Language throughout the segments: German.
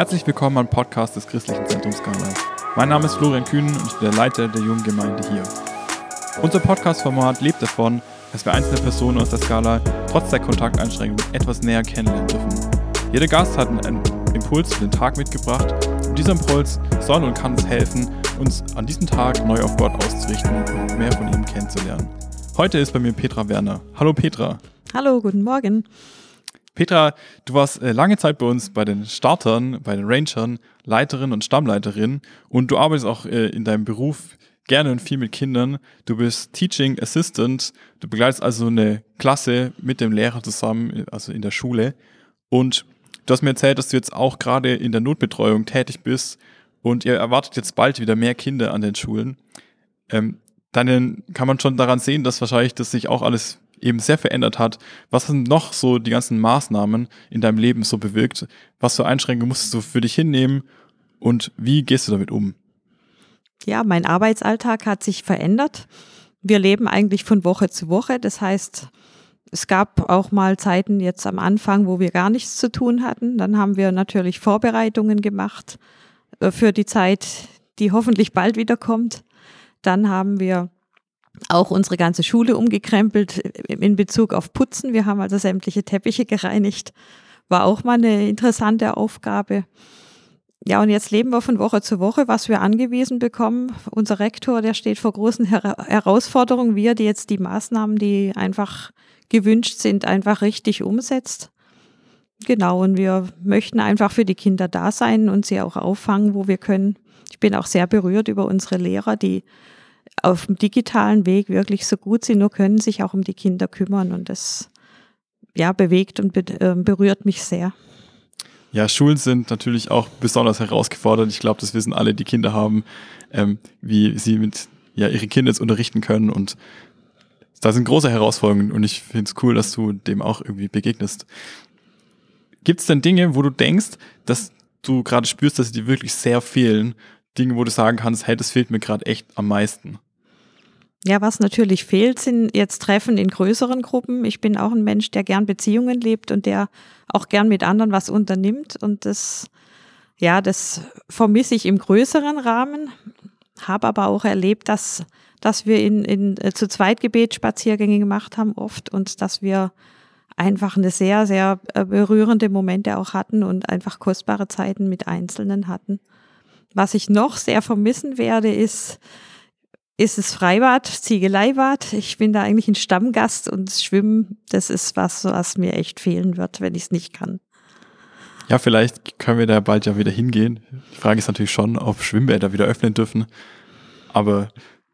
Herzlich willkommen am Podcast des Christlichen Zentrums Skala. Mein Name ist Florian Kühnen und ich bin der Leiter der jungen Gemeinde hier. Unser Podcast-Format lebt davon, dass wir einzelne Personen aus der Skala trotz der Kontakteinschränkungen etwas näher kennenlernen dürfen. Jeder Gast hat einen Impuls für den Tag mitgebracht und dieser Impuls soll und kann uns helfen, uns an diesem Tag neu auf Gott auszurichten und mehr von ihm kennenzulernen. Heute ist bei mir Petra Werner. Hallo Petra. Hallo, guten Morgen. Petra, du warst äh, lange Zeit bei uns bei den Startern, bei den Rangern, Leiterin und Stammleiterin und du arbeitest auch äh, in deinem Beruf gerne und viel mit Kindern. Du bist Teaching Assistant, du begleitest also eine Klasse mit dem Lehrer zusammen, also in der Schule. Und du hast mir erzählt, dass du jetzt auch gerade in der Notbetreuung tätig bist und ihr erwartet jetzt bald wieder mehr Kinder an den Schulen. Ähm, dann kann man schon daran sehen, dass wahrscheinlich das sich auch alles eben sehr verändert hat. Was sind noch so die ganzen Maßnahmen in deinem Leben so bewirkt? Was für Einschränkungen musstest du für dich hinnehmen und wie gehst du damit um? Ja, mein Arbeitsalltag hat sich verändert. Wir leben eigentlich von Woche zu Woche. Das heißt, es gab auch mal Zeiten jetzt am Anfang, wo wir gar nichts zu tun hatten. Dann haben wir natürlich Vorbereitungen gemacht äh, für die Zeit, die hoffentlich bald wieder kommt. Dann haben wir auch unsere ganze Schule umgekrempelt in Bezug auf Putzen. Wir haben also sämtliche Teppiche gereinigt. War auch mal eine interessante Aufgabe. Ja, und jetzt leben wir von Woche zu Woche, was wir angewiesen bekommen. Unser Rektor, der steht vor großen Her Herausforderungen, wie er die jetzt die Maßnahmen, die einfach gewünscht sind, einfach richtig umsetzt. Genau, und wir möchten einfach für die Kinder da sein und sie auch auffangen, wo wir können. Ich bin auch sehr berührt über unsere Lehrer, die auf dem digitalen Weg wirklich so gut sie nur können, sich auch um die Kinder kümmern. Und das ja, bewegt und äh, berührt mich sehr. Ja, Schulen sind natürlich auch besonders herausgefordert. Ich glaube, das wissen alle, die Kinder haben, ähm, wie sie mit ja, ihre Kinder jetzt unterrichten können. Und da sind große Herausforderungen und ich finde es cool, dass du dem auch irgendwie begegnest. Gibt es denn Dinge, wo du denkst, dass du gerade spürst, dass sie dir wirklich sehr fehlen? Dinge, wo du sagen kannst, hey, das fehlt mir gerade echt am meisten? Ja, was natürlich fehlt, sind jetzt Treffen in größeren Gruppen. Ich bin auch ein Mensch, der gern Beziehungen lebt und der auch gern mit anderen was unternimmt. Und das, ja, das vermisse ich im größeren Rahmen. Habe aber auch erlebt, dass, dass wir in, in äh, zu Zweitgebet Spaziergänge gemacht haben oft und dass wir einfach eine sehr, sehr äh, berührende Momente auch hatten und einfach kostbare Zeiten mit Einzelnen hatten. Was ich noch sehr vermissen werde, ist, ist es Freibad, Ziegeleibad. Ich bin da eigentlich ein Stammgast und Schwimmen, das ist was, was mir echt fehlen wird, wenn ich es nicht kann. Ja, vielleicht können wir da bald ja wieder hingehen. Die Frage ist natürlich schon, ob Schwimmbäder wieder öffnen dürfen. Aber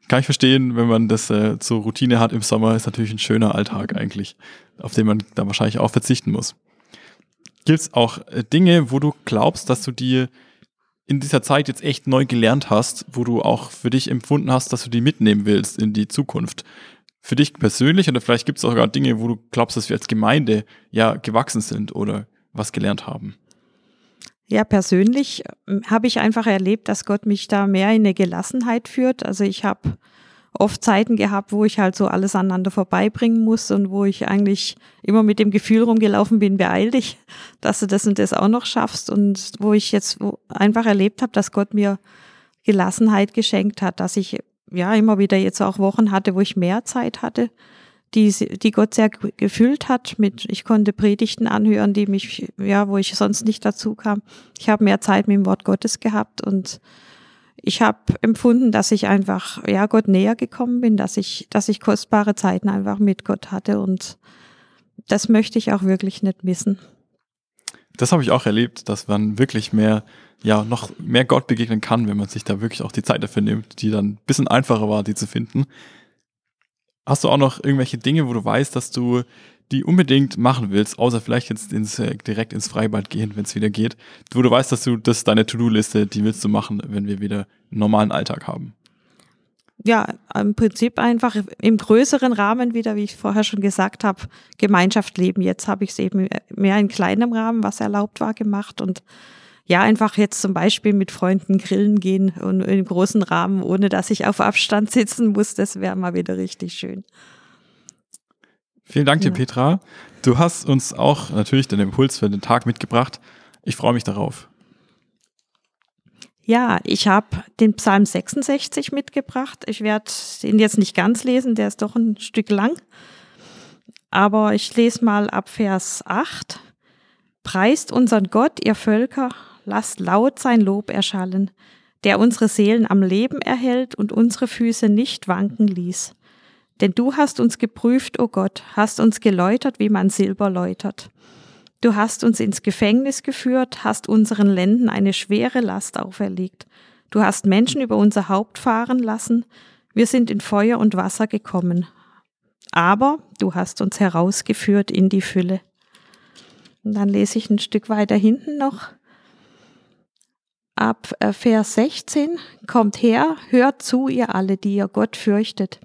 kann ich verstehen, wenn man das äh, zur Routine hat im Sommer, ist natürlich ein schöner Alltag eigentlich, auf den man da wahrscheinlich auch verzichten muss. Gibt es auch äh, Dinge, wo du glaubst, dass du die in dieser Zeit jetzt echt neu gelernt hast, wo du auch für dich empfunden hast, dass du die mitnehmen willst in die Zukunft? Für dich persönlich oder vielleicht gibt es auch sogar Dinge, wo du glaubst, dass wir als Gemeinde ja gewachsen sind oder was gelernt haben? Ja, persönlich ähm, habe ich einfach erlebt, dass Gott mich da mehr in eine Gelassenheit führt. Also ich habe oft Zeiten gehabt, wo ich halt so alles aneinander vorbeibringen muss und wo ich eigentlich immer mit dem Gefühl rumgelaufen bin, beeil dich, dass du das und das auch noch schaffst und wo ich jetzt einfach erlebt habe, dass Gott mir Gelassenheit geschenkt hat, dass ich ja immer wieder jetzt auch Wochen hatte, wo ich mehr Zeit hatte, die, die Gott sehr gefüllt hat mit, ich konnte Predigten anhören, die mich, ja, wo ich sonst nicht dazu kam. Ich habe mehr Zeit mit dem Wort Gottes gehabt und ich habe empfunden, dass ich einfach ja Gott näher gekommen bin, dass ich dass ich kostbare Zeiten einfach mit Gott hatte und das möchte ich auch wirklich nicht missen. Das habe ich auch erlebt, dass man wirklich mehr ja noch mehr Gott begegnen kann, wenn man sich da wirklich auch die Zeit dafür nimmt, die dann ein bisschen einfacher war, die zu finden. Hast du auch noch irgendwelche Dinge, wo du weißt, dass du die unbedingt machen willst, außer vielleicht jetzt ins, äh, direkt ins Freibad gehen, wenn es wieder geht, wo du weißt, dass du das deine To-Do-Liste, die willst du machen, wenn wir wieder einen normalen Alltag haben? Ja, im Prinzip einfach im größeren Rahmen wieder, wie ich vorher schon gesagt habe, Gemeinschaft leben. Jetzt habe ich es eben mehr in kleinem Rahmen, was erlaubt war, gemacht und ja, einfach jetzt zum Beispiel mit Freunden grillen gehen und im großen Rahmen, ohne dass ich auf Abstand sitzen muss, das wäre mal wieder richtig schön. Vielen Dank dir, Petra. Du hast uns auch natürlich den Impuls für den Tag mitgebracht. Ich freue mich darauf. Ja, ich habe den Psalm 66 mitgebracht. Ich werde ihn jetzt nicht ganz lesen, der ist doch ein Stück lang. Aber ich lese mal ab Vers 8. Preist unseren Gott, ihr Völker, lasst laut sein Lob erschallen, der unsere Seelen am Leben erhält und unsere Füße nicht wanken ließ. Denn du hast uns geprüft, o oh Gott, hast uns geläutert, wie man Silber läutert. Du hast uns ins Gefängnis geführt, hast unseren Lenden eine schwere Last auferlegt. Du hast Menschen über unser Haupt fahren lassen. Wir sind in Feuer und Wasser gekommen. Aber du hast uns herausgeführt in die Fülle. Und dann lese ich ein Stück weiter hinten noch. Ab äh, Vers 16 kommt her, hört zu, ihr alle, die ihr Gott fürchtet.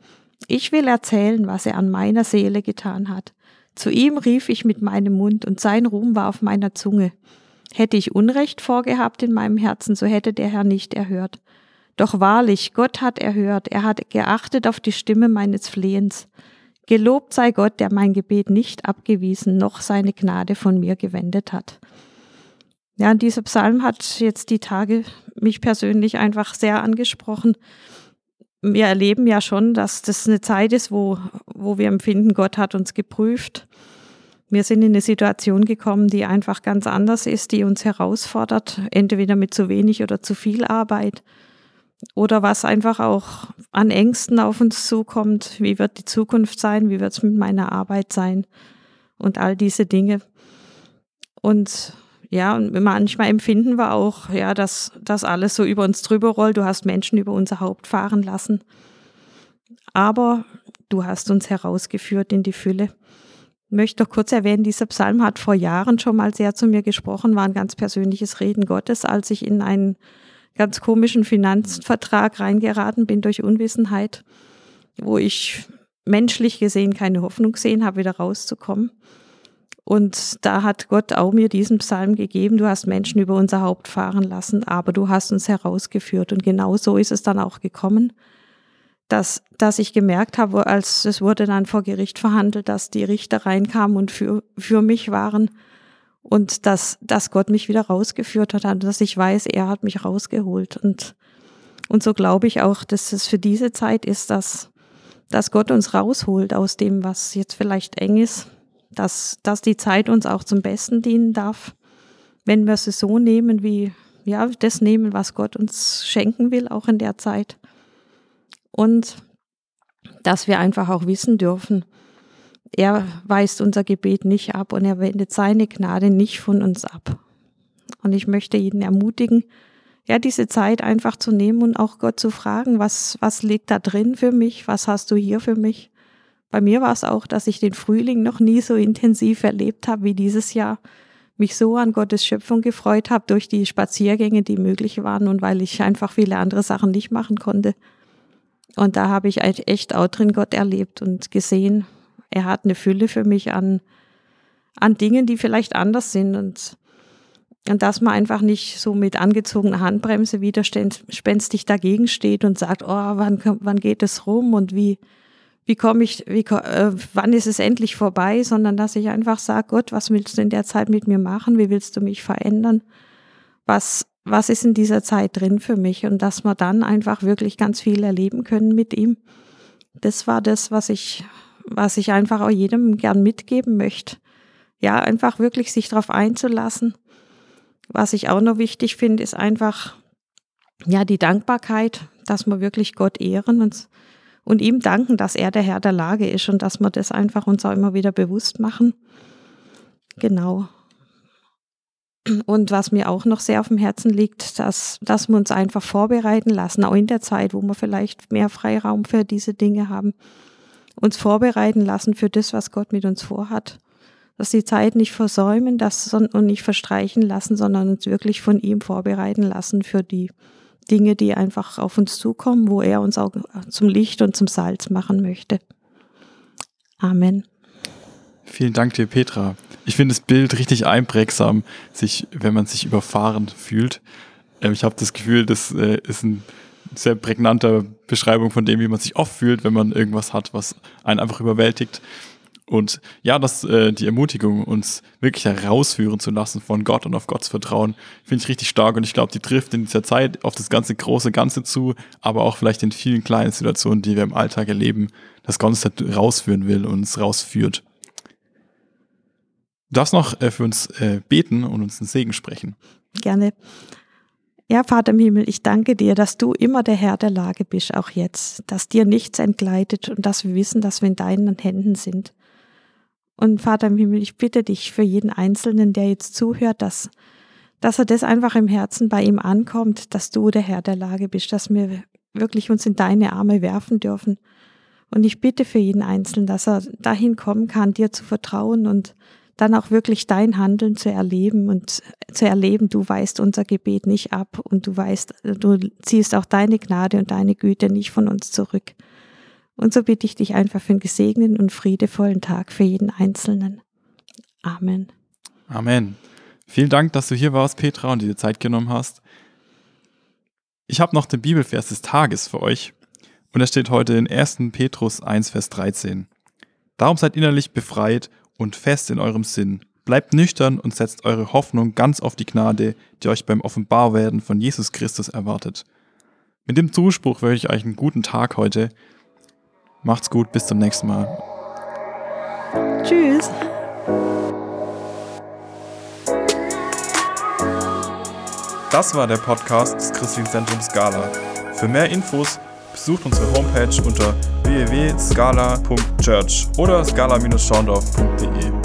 Ich will erzählen, was er an meiner Seele getan hat. Zu ihm rief ich mit meinem Mund, und sein Ruhm war auf meiner Zunge. Hätte ich Unrecht vorgehabt in meinem Herzen, so hätte der Herr nicht erhört. Doch wahrlich, Gott hat erhört, er hat geachtet auf die Stimme meines Flehens. Gelobt sei Gott, der mein Gebet nicht abgewiesen, noch seine Gnade von mir gewendet hat. Ja, dieser Psalm hat jetzt die Tage mich persönlich einfach sehr angesprochen, wir erleben ja schon, dass das eine Zeit ist, wo, wo wir empfinden, Gott hat uns geprüft. Wir sind in eine Situation gekommen, die einfach ganz anders ist, die uns herausfordert, entweder mit zu wenig oder zu viel Arbeit oder was einfach auch an Ängsten auf uns zukommt. Wie wird die Zukunft sein? Wie wird es mit meiner Arbeit sein? Und all diese Dinge. Und ja, und manchmal empfinden wir auch, ja, dass das alles so über uns drüber rollt. Du hast Menschen über unser Haupt fahren lassen. Aber du hast uns herausgeführt in die Fülle. Ich möchte doch kurz erwähnen, dieser Psalm hat vor Jahren schon mal sehr zu mir gesprochen, war ein ganz persönliches Reden Gottes, als ich in einen ganz komischen Finanzvertrag reingeraten bin durch Unwissenheit, wo ich menschlich gesehen keine Hoffnung gesehen habe, wieder rauszukommen. Und da hat Gott auch mir diesen Psalm gegeben, du hast Menschen über unser Haupt fahren lassen, aber du hast uns herausgeführt. Und genau so ist es dann auch gekommen, dass, dass ich gemerkt habe, als es wurde dann vor Gericht verhandelt, dass die Richter reinkamen und für, für mich waren und dass, dass Gott mich wieder rausgeführt hat und dass ich weiß, er hat mich rausgeholt. Und, und so glaube ich auch, dass es für diese Zeit ist, dass, dass Gott uns rausholt aus dem, was jetzt vielleicht eng ist dass, dass die Zeit uns auch zum Besten dienen darf, wenn wir sie so nehmen, wie ja, das nehmen, was Gott uns schenken will, auch in der Zeit. Und dass wir einfach auch wissen dürfen, er weist unser Gebet nicht ab und er wendet seine Gnade nicht von uns ab. Und ich möchte jeden ermutigen, ja, diese Zeit einfach zu nehmen und auch Gott zu fragen, was, was liegt da drin für mich? Was hast du hier für mich? Bei mir war es auch, dass ich den Frühling noch nie so intensiv erlebt habe wie dieses Jahr. Mich so an Gottes Schöpfung gefreut habe durch die Spaziergänge, die möglich waren und weil ich einfach viele andere Sachen nicht machen konnte. Und da habe ich echt auch drin Gott erlebt und gesehen, er hat eine Fülle für mich an, an Dingen, die vielleicht anders sind und, und dass man einfach nicht so mit angezogener Handbremse widerspenstig dagegen steht und sagt, oh, wann, wann geht es rum und wie, wie komme ich, wie, äh, wann ist es endlich vorbei, sondern dass ich einfach sage, Gott, was willst du in der Zeit mit mir machen? Wie willst du mich verändern? Was, was ist in dieser Zeit drin für mich? Und dass wir dann einfach wirklich ganz viel erleben können mit ihm. Das war das, was ich, was ich einfach auch jedem gern mitgeben möchte. Ja, einfach wirklich sich darauf einzulassen. Was ich auch noch wichtig finde, ist einfach, ja, die Dankbarkeit, dass wir wirklich Gott ehren und und ihm danken, dass er der Herr der Lage ist und dass wir das einfach uns auch immer wieder bewusst machen. Genau. Und was mir auch noch sehr auf dem Herzen liegt, dass, dass wir uns einfach vorbereiten lassen, auch in der Zeit, wo wir vielleicht mehr Freiraum für diese Dinge haben, uns vorbereiten lassen für das, was Gott mit uns vorhat. Dass die Zeit nicht versäumen das, und nicht verstreichen lassen, sondern uns wirklich von ihm vorbereiten lassen für die Dinge, die einfach auf uns zukommen, wo er uns auch zum Licht und zum Salz machen möchte. Amen. Vielen Dank dir, Petra. Ich finde das Bild richtig einprägsam, sich, wenn man sich überfahren fühlt. Ähm, ich habe das Gefühl, das äh, ist eine sehr prägnante Beschreibung von dem, wie man sich oft fühlt, wenn man irgendwas hat, was einen einfach überwältigt. Und ja, das äh, die Ermutigung, uns wirklich herausführen zu lassen von Gott und auf Gottes Vertrauen, finde ich richtig stark. Und ich glaube, die trifft in dieser Zeit auf das ganze große Ganze zu, aber auch vielleicht in vielen kleinen Situationen, die wir im Alltag erleben, dass Gott uns da rausführen will und uns rausführt. Du darfst noch äh, für uns äh, beten und uns einen Segen sprechen. Gerne. Ja, Vater im Himmel, ich danke dir, dass du immer der Herr der Lage bist, auch jetzt, dass dir nichts entgleitet und dass wir wissen, dass wir in deinen Händen sind. Und Vater im Himmel, ich bitte dich für jeden Einzelnen, der jetzt zuhört, dass, dass er das einfach im Herzen bei ihm ankommt, dass du der Herr der Lage bist, dass wir wirklich uns in deine Arme werfen dürfen. Und ich bitte für jeden Einzelnen, dass er dahin kommen kann, dir zu vertrauen und dann auch wirklich dein Handeln zu erleben und zu erleben, du weißt unser Gebet nicht ab und du weißt, du ziehst auch deine Gnade und deine Güte nicht von uns zurück. Und so bitte ich dich einfach für einen gesegneten und friedevollen Tag für jeden Einzelnen. Amen. Amen. Vielen Dank, dass du hier warst, Petra, und dir Zeit genommen hast. Ich habe noch den Bibelvers des Tages für euch. Und er steht heute in 1. Petrus 1, Vers 13. Darum seid innerlich befreit und fest in eurem Sinn. Bleibt nüchtern und setzt eure Hoffnung ganz auf die Gnade, die euch beim Offenbarwerden von Jesus Christus erwartet. Mit dem Zuspruch wünsche ich euch einen guten Tag heute. Macht's gut, bis zum nächsten Mal. Tschüss. Das war der Podcast des Christlichen Zentrums Scala. Für mehr Infos besucht unsere Homepage unter www.scala.church oder scala-schaundorf.de.